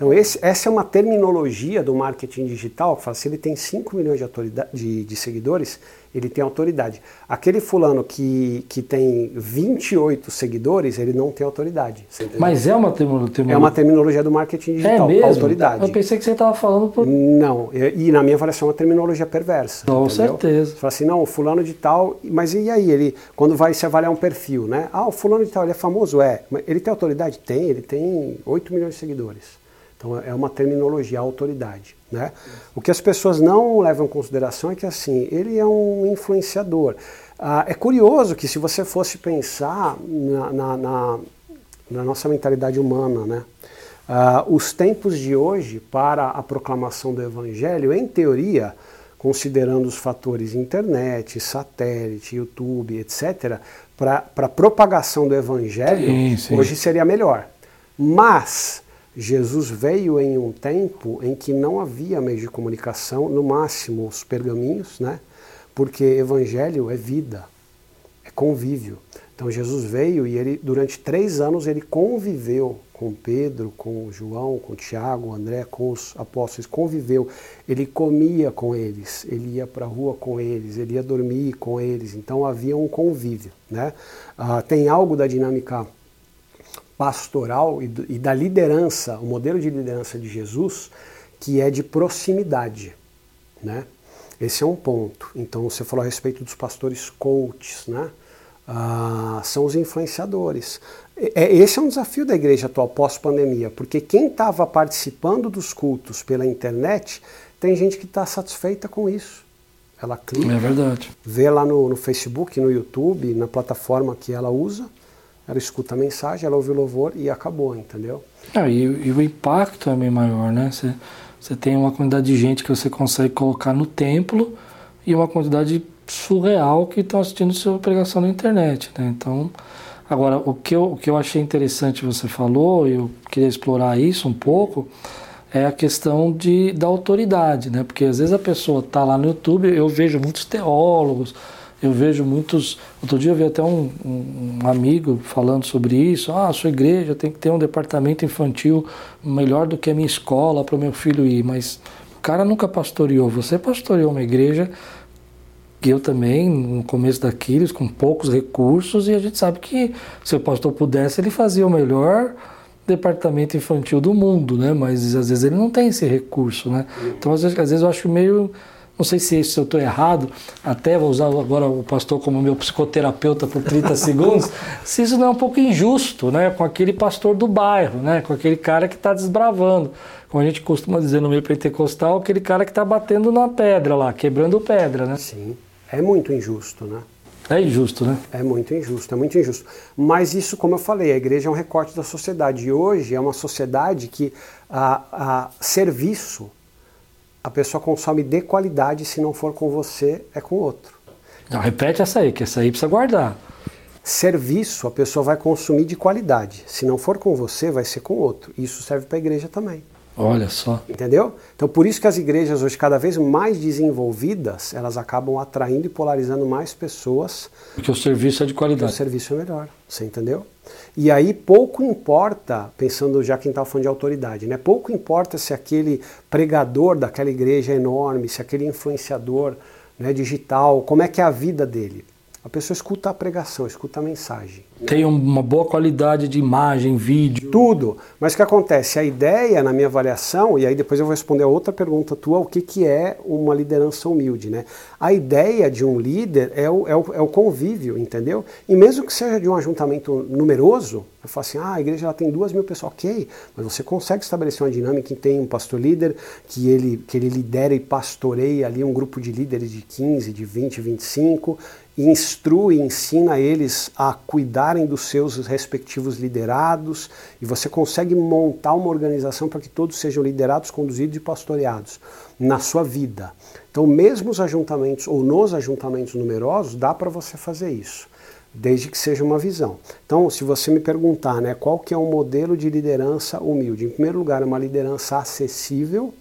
Então, esse, essa é uma terminologia do marketing digital que fala, se ele tem 5 milhões de, de, de, seguidores, ele tem autoridade. Aquele fulano que, que tem 28 seguidores, ele não tem autoridade. Mas é uma terminologia? É uma terminologia do marketing digital, é mesmo? autoridade. Eu pensei que você estava falando por... Não, e na minha avaliação é uma terminologia perversa. Com entendeu? certeza. Você fala assim, não, o fulano de tal, mas e aí? Ele, quando vai se avaliar um perfil, né? Ah, o fulano de tal, ele é famoso? É. Ele tem autoridade? Tem, ele tem 8 milhões de seguidores. Então é uma terminologia, autoridade. Né? O que as pessoas não levam em consideração é que assim, ele é um influenciador. Ah, é curioso que se você fosse pensar na, na, na, na nossa mentalidade humana, né? Ah, os tempos de hoje para a proclamação do evangelho, em teoria, considerando os fatores internet, satélite, YouTube, etc., para a propagação do evangelho, sim, sim. hoje seria melhor. Mas Jesus veio em um tempo em que não havia meio de comunicação, no máximo os pergaminhos, né? Porque evangelho é vida, é convívio. Então Jesus veio e ele durante três anos ele conviveu com Pedro, com João, com Tiago, André, com os apóstolos, conviveu. Ele comia com eles, ele ia para a rua com eles, ele ia dormir com eles. Então havia um convívio, né? Ah, tem algo da dinâmica pastoral e, e da liderança, o modelo de liderança de Jesus, que é de proximidade, né? Esse é um ponto. Então você falou a respeito dos pastores coaches, né? Ah, são os influenciadores. É, esse é um desafio da igreja atual pós-pandemia, porque quem estava participando dos cultos pela internet, tem gente que está satisfeita com isso. Ela clica, é verdade. vê lá no, no Facebook, no YouTube, na plataforma que ela usa, ela escuta a mensagem, ela ouve o louvor e acabou, entendeu? Ah, e, e o impacto é bem maior, né? Você, você tem uma quantidade de gente que você consegue colocar no templo e uma quantidade surreal que estão assistindo sua pregação na internet, né? Então, agora o que eu, o que eu achei interessante você falou, e eu queria explorar isso um pouco, é a questão de, da autoridade, né? Porque às vezes a pessoa está lá no YouTube, eu vejo muitos teólogos, eu vejo muitos. Outro dia eu vi até um, um, amigo falando sobre isso. Ah, a sua igreja tem que ter um departamento infantil melhor do que a minha escola para o meu filho ir. Mas o cara nunca pastoreou. Você pastoreou uma igreja eu também, no começo daqueles, com poucos recursos, e a gente sabe que se o pastor pudesse, ele fazia o melhor departamento infantil do mundo, né? Mas às vezes ele não tem esse recurso, né? Então às vezes, às vezes eu acho meio não sei se, se eu estou errado, até vou usar agora o pastor como meu psicoterapeuta por 30 [laughs] segundos, se isso não é um pouco injusto, né? Com aquele pastor do bairro, né? Com aquele cara que está desbravando. Como a gente costuma dizer no meio pentecostal, aquele cara que está batendo na pedra lá, quebrando pedra, né? Sim, é muito injusto, né? É injusto, né? É muito injusto, é muito injusto. Mas isso, como eu falei, a igreja é um recorte da sociedade. E hoje é uma sociedade que a, a serviço a pessoa consome de qualidade, se não for com você, é com outro. Não, repete essa aí, que essa aí precisa guardar. Serviço a pessoa vai consumir de qualidade. Se não for com você, vai ser com outro. Isso serve para a igreja também. Olha só. Entendeu? Então por isso que as igrejas hoje cada vez mais desenvolvidas, elas acabam atraindo e polarizando mais pessoas. Porque o serviço é de qualidade. o serviço é melhor. Você entendeu? E aí pouco importa, pensando já quem está falando de autoridade, né? Pouco importa se aquele pregador daquela igreja é enorme, se aquele influenciador né, digital, como é que é a vida dele. A pessoa escuta a pregação, escuta a mensagem. Tem uma boa qualidade de imagem, vídeo. Tudo. Mas o que acontece? A ideia, na minha avaliação, e aí depois eu vou responder a outra pergunta tua, o que, que é uma liderança humilde, né? A ideia de um líder é o, é o, é o convívio, entendeu? E mesmo que seja de um ajuntamento numeroso, eu falo assim, ah, a igreja ela tem duas mil pessoas, ok, mas você consegue estabelecer uma dinâmica que tem um pastor líder, que ele, que ele lidera e pastoreia ali um grupo de líderes de 15, de 20, 25, instrui, ensina eles a cuidarem dos seus respectivos liderados e você consegue montar uma organização para que todos sejam liderados, conduzidos e pastoreados na sua vida. Então, mesmo os ajuntamentos ou nos ajuntamentos numerosos, dá para você fazer isso, desde que seja uma visão. Então, se você me perguntar, né, qual que é um modelo de liderança humilde? Em primeiro lugar, é uma liderança acessível.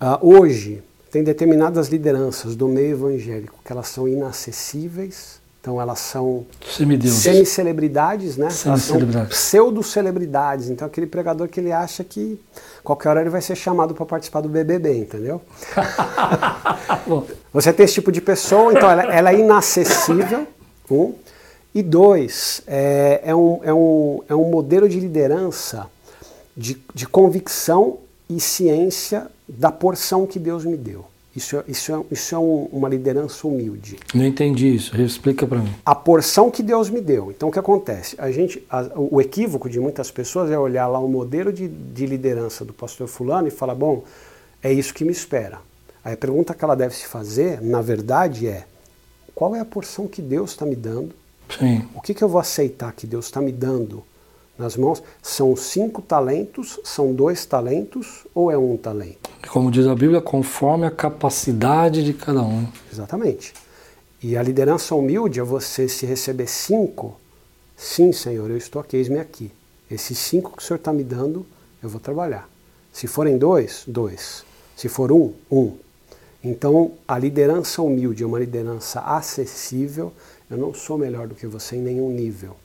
Uh, hoje, tem determinadas lideranças do meio evangélico que elas são inacessíveis, então elas são semi-celebridades, né? Semi pseudo-celebridades. Então aquele pregador que ele acha que qualquer hora ele vai ser chamado para participar do BBB, entendeu? [laughs] Você tem esse tipo de pessoa, então ela, ela é inacessível, um. E dois, é, é, um, é, um, é um modelo de liderança de, de convicção e ciência da porção que Deus me deu. Isso, é, isso, é, isso é um, uma liderança humilde. Não entendi isso. Explica para mim. A porção que Deus me deu. Então, o que acontece? A gente, a, o equívoco de muitas pessoas é olhar lá o modelo de, de liderança do pastor fulano e falar, bom, é isso que me espera. Aí a pergunta que ela deve se fazer, na verdade, é qual é a porção que Deus está me dando? Sim. O que, que eu vou aceitar que Deus está me dando nas mãos, são cinco talentos, são dois talentos ou é um talento? Como diz a Bíblia, conforme a capacidade de cada um. Exatamente. E a liderança humilde é você se receber cinco, sim, Senhor, eu estou aqui, eis-me aqui. Esses cinco que o Senhor está me dando, eu vou trabalhar. Se forem dois, dois. Se for um, um. Então, a liderança humilde é uma liderança acessível. Eu não sou melhor do que você em nenhum nível.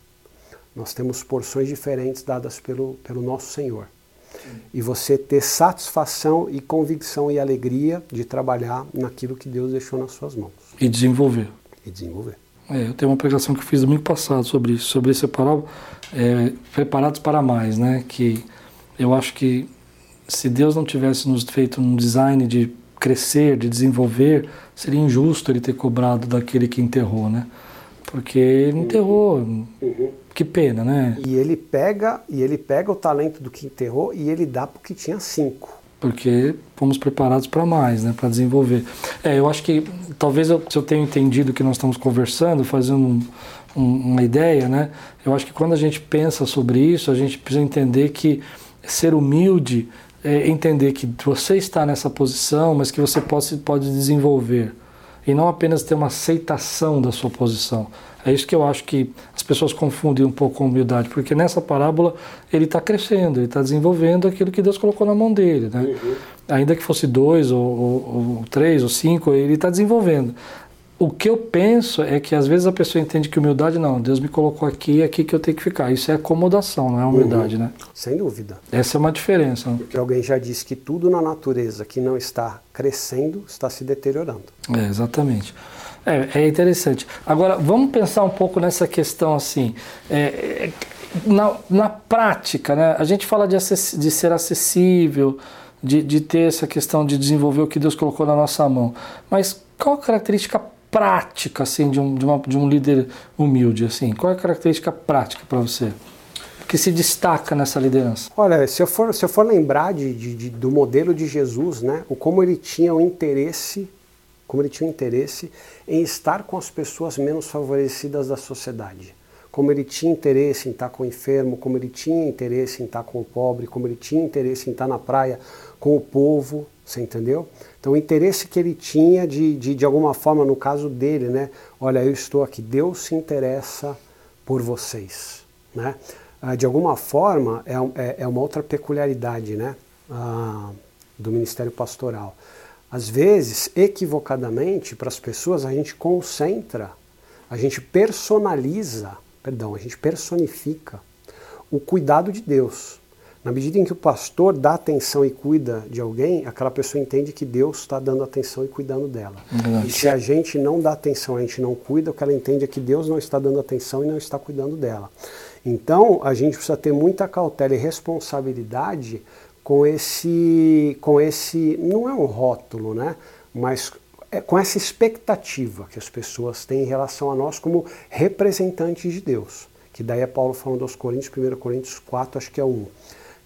Nós temos porções diferentes dadas pelo, pelo nosso Senhor. Sim. E você ter satisfação e convicção e alegria de trabalhar naquilo que Deus deixou nas suas mãos. E desenvolver. E desenvolver. É, eu tenho uma pregação que eu fiz domingo passado sobre isso, sobre esse parábola, é, preparados para mais, né? Que eu acho que se Deus não tivesse nos feito um design de crescer, de desenvolver, seria injusto ele ter cobrado daquele que enterrou, né? Porque ele enterrou. Uhum. Que pena, né? E ele pega e ele pega o talento do que enterrou e ele dá porque tinha cinco. Porque fomos preparados para mais, né? Para desenvolver. É, eu acho que talvez eu, se eu tenha entendido que nós estamos conversando, fazendo um, um, uma ideia, né? Eu acho que quando a gente pensa sobre isso, a gente precisa entender que ser humilde é entender que você está nessa posição, mas que você pode, pode desenvolver e não apenas ter uma aceitação da sua posição. É isso que eu acho que as pessoas confundem um pouco com humildade, porque nessa parábola ele está crescendo, ele está desenvolvendo aquilo que Deus colocou na mão dele. Né? Uhum. Ainda que fosse dois, ou, ou, ou três, ou cinco, ele está desenvolvendo. O que eu penso é que às vezes a pessoa entende que humildade não, Deus me colocou aqui, é aqui que eu tenho que ficar. Isso é acomodação, não é humildade, uhum. né? Sem dúvida. Essa é uma diferença. Porque alguém já disse que tudo na natureza que não está crescendo está se deteriorando. É, exatamente. É, é interessante. Agora, vamos pensar um pouco nessa questão assim. É, é na, na prática, né? A gente fala de, de ser acessível, de, de ter essa questão de desenvolver o que Deus colocou na nossa mão. Mas qual a característica prática assim de um, de, uma, de um líder humilde assim? Qual é a característica prática para você? Que se destaca nessa liderança? Olha, se eu for, se eu for lembrar de, de, de, do modelo de Jesus, né, o como ele tinha o interesse, como ele tinha interesse em estar com as pessoas menos favorecidas da sociedade, como ele tinha interesse em estar com o enfermo, como ele tinha interesse em estar com o pobre, como ele tinha interesse em estar na praia com o povo, você entendeu? Então, o interesse que ele tinha de, de, de alguma forma, no caso dele, né? Olha, eu estou aqui, Deus se interessa por vocês, né? Ah, de alguma forma, é, é, é, uma outra peculiaridade, né? Ah, do ministério pastoral. Às vezes, equivocadamente, para as pessoas, a gente concentra, a gente personaliza, perdão, a gente personifica o cuidado de Deus. Na medida em que o pastor dá atenção e cuida de alguém, aquela pessoa entende que Deus está dando atenção e cuidando dela. Verdade. E se a gente não dá atenção, a gente não cuida, o que ela entende é que Deus não está dando atenção e não está cuidando dela. Então, a gente precisa ter muita cautela e responsabilidade com esse, com esse, não é um rótulo, né? Mas é com essa expectativa que as pessoas têm em relação a nós como representantes de Deus. Que daí é Paulo falando aos Coríntios, 1 Coríntios 4, acho que é 1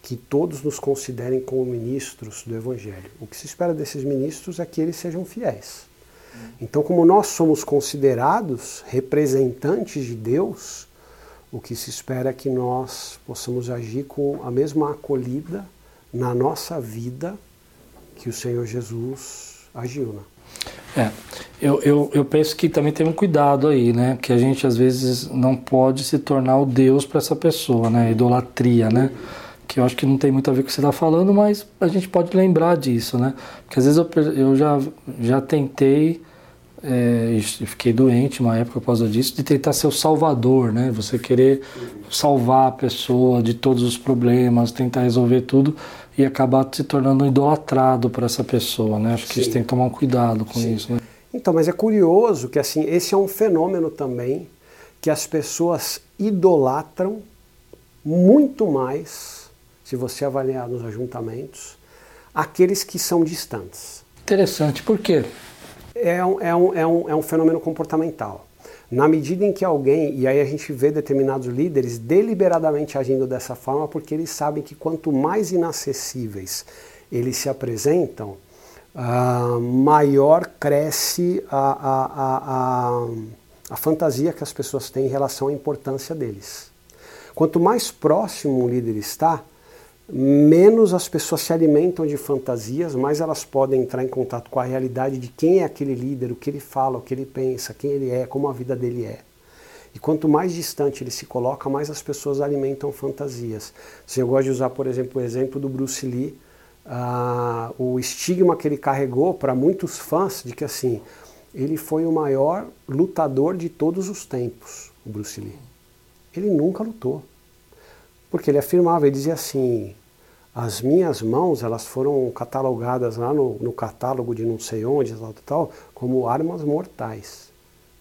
que todos nos considerem como ministros do Evangelho. O que se espera desses ministros é que eles sejam fiéis. Então, como nós somos considerados representantes de Deus, o que se espera é que nós possamos agir com a mesma acolhida na nossa vida que o Senhor Jesus agiu. Né? É, eu, eu, eu penso que também tem um cuidado aí, né? Que a gente às vezes não pode se tornar o Deus para essa pessoa, né? Idolatria, né? que eu acho que não tem muito a ver com o que você está falando, mas a gente pode lembrar disso, né? Porque às vezes eu, eu já, já tentei, é, e fiquei doente uma época por causa disso, de tentar ser o salvador, né? Você querer salvar a pessoa de todos os problemas, tentar resolver tudo e acabar se tornando idolatrado para essa pessoa, né? Acho que Sim. tem que tomar um cuidado com Sim. isso, né? Então, mas é curioso que assim, esse é um fenômeno também que as pessoas idolatram muito mais se você avaliar nos ajuntamentos, aqueles que são distantes. Interessante, por quê? É um, é um, é um, é um fenômeno comportamental. Na medida em que alguém, e aí a gente vê determinados líderes deliberadamente agindo dessa forma, porque eles sabem que quanto mais inacessíveis eles se apresentam, uh, maior cresce a, a, a, a, fantasia que as pessoas têm em relação à importância deles. Quanto mais próximo um líder está, menos as pessoas se alimentam de fantasias, mais elas podem entrar em contato com a realidade de quem é aquele líder, o que ele fala, o que ele pensa, quem ele é, como a vida dele é. E quanto mais distante ele se coloca, mais as pessoas alimentam fantasias. Se eu gosto de usar, por exemplo, o exemplo do Bruce Lee, uh, o estigma que ele carregou para muitos fãs de que assim, ele foi o maior lutador de todos os tempos, o Bruce Lee. Ele nunca lutou. Porque ele afirmava, ele dizia assim, as minhas mãos elas foram catalogadas lá no, no catálogo de não sei onde, tal, tal, como armas mortais.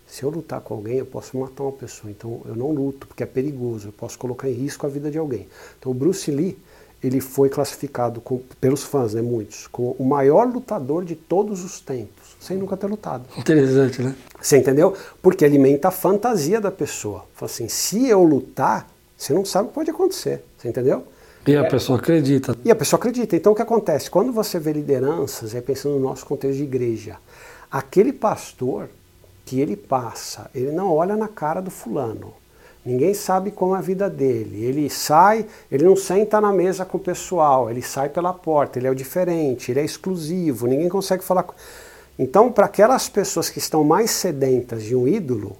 Se eu lutar com alguém, eu posso matar uma pessoa. Então eu não luto, porque é perigoso, eu posso colocar em risco a vida de alguém. Então o Bruce Lee, ele foi classificado com, pelos fãs, né, muitos, como o maior lutador de todos os tempos, sem nunca ter lutado. Interessante, né? Você entendeu? Porque alimenta a fantasia da pessoa. Fala assim, se eu lutar, você não sabe o que pode acontecer, você entendeu? E a é. pessoa acredita. E a pessoa acredita. Então o que acontece? Quando você vê lideranças, é pensando no nosso contexto de igreja, aquele pastor que ele passa, ele não olha na cara do fulano. Ninguém sabe como é a vida dele. Ele sai, ele não senta na mesa com o pessoal, ele sai pela porta, ele é o diferente, ele é exclusivo, ninguém consegue falar com... Então, para aquelas pessoas que estão mais sedentas de um ídolo,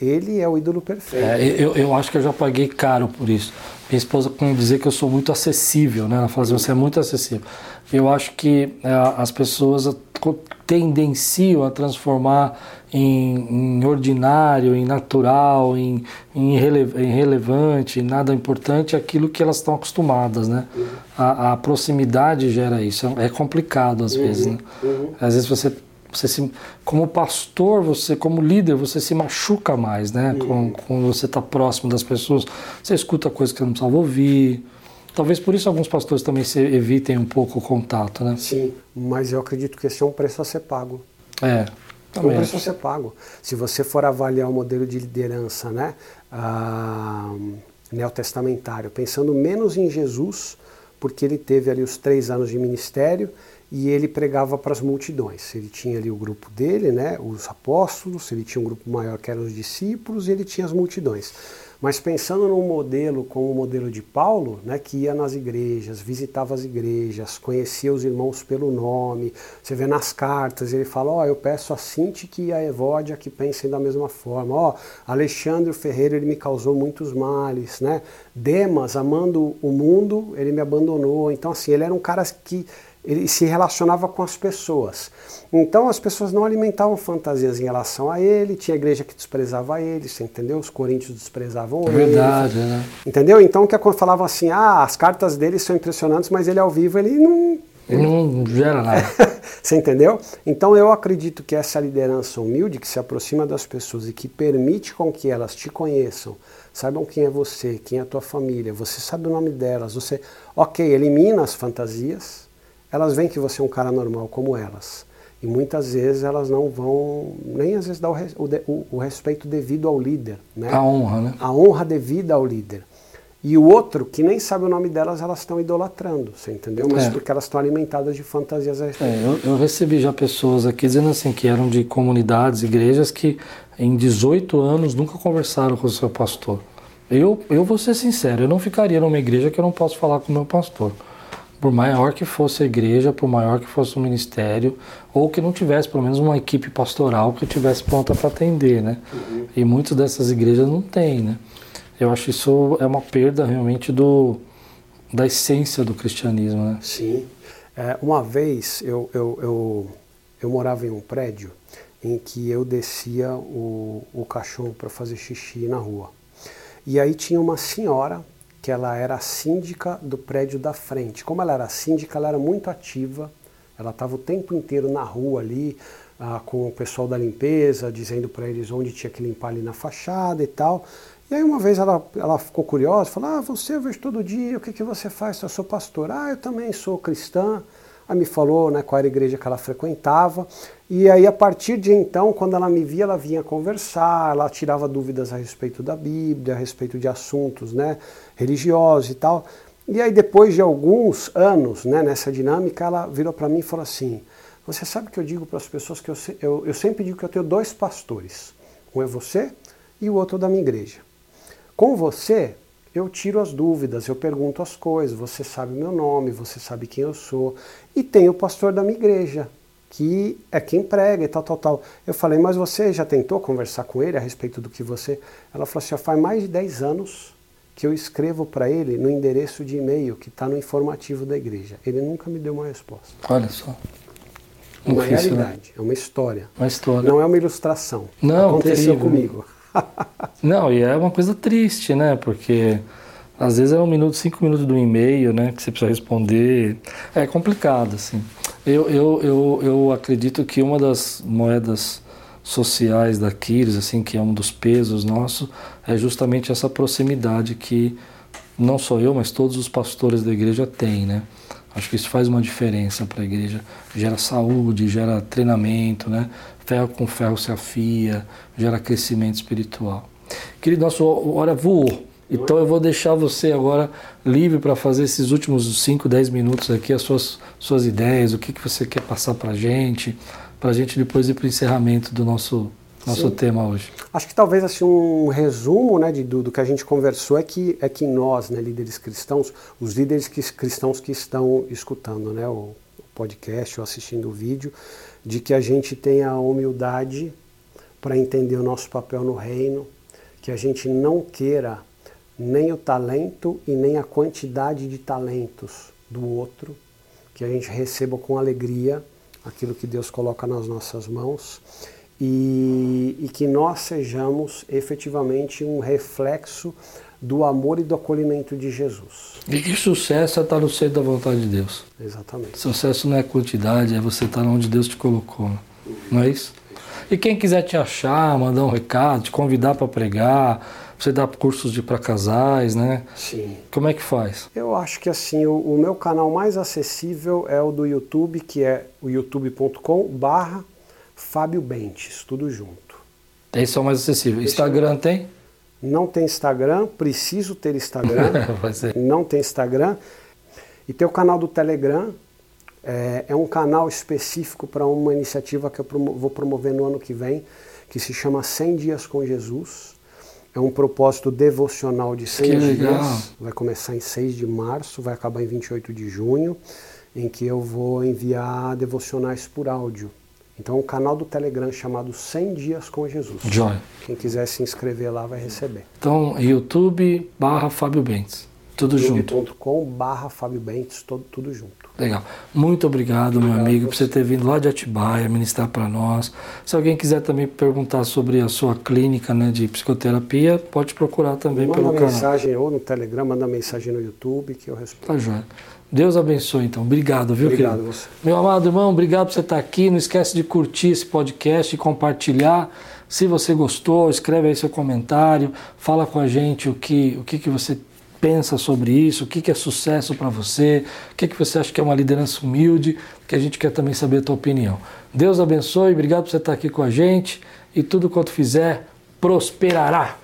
ele é o ídolo perfeito. É, eu, eu acho que eu já paguei caro por isso. Minha esposa costuma dizer que eu sou muito acessível, né? Ela fala assim, você é muito acessível. Eu acho que é, as pessoas tendenciam a transformar em, em ordinário, em natural, em, em, irrelevante, nada importante aquilo que elas estão acostumadas, né? Uhum. A, a, proximidade gera isso. É complicado às uhum. vezes, né? Uhum. Às vezes você você se, como pastor, você como líder, você se machuca mais, né? Uhum. Quando você está próximo das pessoas, você escuta coisas que você não precisava ouvir. Talvez por isso alguns pastores também se evitem um pouco o contato, né? Sim, mas eu acredito que esse é um preço a ser pago. É. É um preço a ser pago. Se você for avaliar o modelo de liderança, né, ah, neotestamentário, pensando menos em Jesus, porque ele teve ali os três anos de ministério e ele pregava para as multidões. Ele tinha ali o grupo dele, né, os apóstolos, ele tinha um grupo maior que eram os discípulos e ele tinha as multidões. Mas pensando num modelo como o modelo de Paulo, né, que ia nas igrejas, visitava as igrejas, conhecia os irmãos pelo nome, você vê nas cartas, ele fala, ó, oh, eu peço a Sintique e a Evódia que pensem da mesma forma, ó, oh, Alexandre Ferreira, ele me causou muitos males, né, Demas, amando o mundo, ele me abandonou, então assim, ele era um cara que ele se relacionava com as pessoas. Então as pessoas não alimentavam fantasias em relação a ele, tinha igreja que desprezava ele, você entendeu? Os coríntios desprezavam ele. Verdade, né? Entendeu? Então que falava assim: ah, as cartas dele são impressionantes, mas ele ao vivo ele não. Ele não gera nada. [laughs] você entendeu? Então eu acredito que essa liderança humilde que se aproxima das pessoas e que permite com que elas te conheçam, saibam quem é você, quem é a tua família, você sabe o nome delas, você, ok, elimina as fantasias, elas veem que você é um cara normal como elas. E muitas vezes elas não vão nem às vezes dar o, o, o respeito devido ao líder. Né? A honra, né? A honra devida ao líder. E o outro, que nem sabe o nome delas, elas estão idolatrando, você entendeu? Mas é. porque elas estão alimentadas de fantasias a é, eu, eu, recebi já pessoas aqui dizendo assim que eram de comunidades, igrejas que em 18 anos nunca conversaram com o seu pastor. Eu, eu vou ser sincero, eu não ficaria numa igreja que eu não posso falar com o meu pastor por maior que fosse a igreja, por maior que fosse o ministério, ou que não tivesse pelo menos uma equipe pastoral que tivesse pronta para atender, né? Uhum. E muitas dessas igrejas não têm, né? Eu acho isso é uma perda realmente do, da essência do cristianismo, né? Sim. É, uma vez eu, eu, eu, eu morava em um prédio em que eu descia o, o cachorro para fazer xixi na rua. E aí tinha uma senhora que ela era síndica do prédio da frente. Como ela era síndica, ela era muito ativa, ela estava o tempo inteiro na rua ali, ah, com o pessoal da limpeza, dizendo para eles onde tinha que limpar ali na fachada e tal. E aí uma vez ela, ela ficou curiosa, falou, ah, você eu vejo todo dia, o que, que você faz? Eu sou pastor. Ah, eu também sou cristã. Aí me falou né, qual era a igreja que ela frequentava. E aí, a partir de então, quando ela me via, ela vinha conversar, ela tirava dúvidas a respeito da Bíblia, a respeito de assuntos né, religiosos e tal. E aí, depois de alguns anos né, nessa dinâmica, ela virou para mim e falou assim: Você sabe que eu digo para as pessoas que eu, eu, eu sempre digo que eu tenho dois pastores. Um é você e o outro da minha igreja. Com você, eu tiro as dúvidas, eu pergunto as coisas, você sabe meu nome, você sabe quem eu sou. E tem o pastor da minha igreja, que é quem prega e tal, tal, tal. Eu falei, mas você já tentou conversar com ele a respeito do que você. Ela falou assim: faz mais de 10 anos que eu escrevo para ele no endereço de e-mail que está no informativo da igreja. Ele nunca me deu uma resposta. Olha só. Uma Difícil, né? realidade, né? é uma história. Uma história. Não é uma ilustração. Não, Aconteceu terrível. comigo. [laughs] Não, e é uma coisa triste, né? Porque às vezes é um minuto, cinco minutos do e-mail, né? Que você precisa responder. É complicado, assim. Eu, eu, eu, eu acredito que uma das moedas sociais da Quiris, assim, que é um dos pesos nossos, é justamente essa proximidade que não só eu, mas todos os pastores da igreja têm, né? Acho que isso faz uma diferença para a igreja. Gera saúde, gera treinamento, né? Ferro com ferro se afia, gera crescimento espiritual. Querido, nossa hora voou. Então eu vou deixar você agora livre para fazer esses últimos 5, 10 minutos aqui, as suas, suas ideias, o que, que você quer passar para a gente, para a gente depois ir para o encerramento do nosso, nosso tema hoje. Acho que talvez assim, um resumo né, de, do, do, que a gente conversou é que, é que nós, né, líderes cristãos, os líderes que, cristãos que estão escutando né, o, podcast ou assistindo o vídeo, de que a gente tenha a humildade para entender o nosso papel no reino, que a gente não queira nem o talento e nem a quantidade de talentos do outro, que a gente receba com alegria aquilo que Deus coloca nas nossas mãos e, e que nós sejamos efetivamente um reflexo do amor e do acolhimento de Jesus. E que sucesso é estar no centro da vontade de Deus. Exatamente. Sucesso não é quantidade, é você estar onde Deus te colocou. Não é isso? E quem quiser te achar, mandar um recado, te convidar para pregar, você dá cursos de para casais, né? Sim. Como é que faz? Eu acho que assim, o, o meu canal mais acessível é o do YouTube, que é o youtube.com barra Fábio Bentes, tudo junto. Esse é o mais acessível. Instagram tem? Não tem Instagram, preciso ter Instagram. [laughs] não tem Instagram. E tem o canal do Telegram. É, é um canal específico para uma iniciativa que eu promo vou promover no ano que vem, que se chama 100 Dias com Jesus. É um propósito devocional de 100 que dias. Legal. Vai começar em 6 de março, vai acabar em 28 de junho, em que eu vou enviar devocionais por áudio. Então, um canal do Telegram chamado 100 Dias com Jesus. Joy. Quem quiser se inscrever lá vai receber. Então, YouTube barra Fábio Bentes. Tudo junto. barra Fábio Bentes, tudo, tudo junto. Legal. Muito obrigado, obrigado meu amigo, por você ter vindo lá de Atibaia ministrar para nós. Se alguém quiser também perguntar sobre a sua clínica né, de psicoterapia, pode procurar também manda pelo canal. Manda mensagem ou no Telegram, manda mensagem no YouTube que eu respondo. Tá joia. Deus abençoe, então. Obrigado, viu, obrigado querido? Você. Meu amado irmão, obrigado por você estar aqui. Não esquece de curtir esse podcast e compartilhar. Se você gostou, escreve aí seu comentário, fala com a gente o que, o que, que você pensa sobre isso, o que, que é sucesso para você, o que, que você acha que é uma liderança humilde, que a gente quer também saber a tua opinião. Deus abençoe, obrigado por você estar aqui com a gente e tudo quanto fizer prosperará.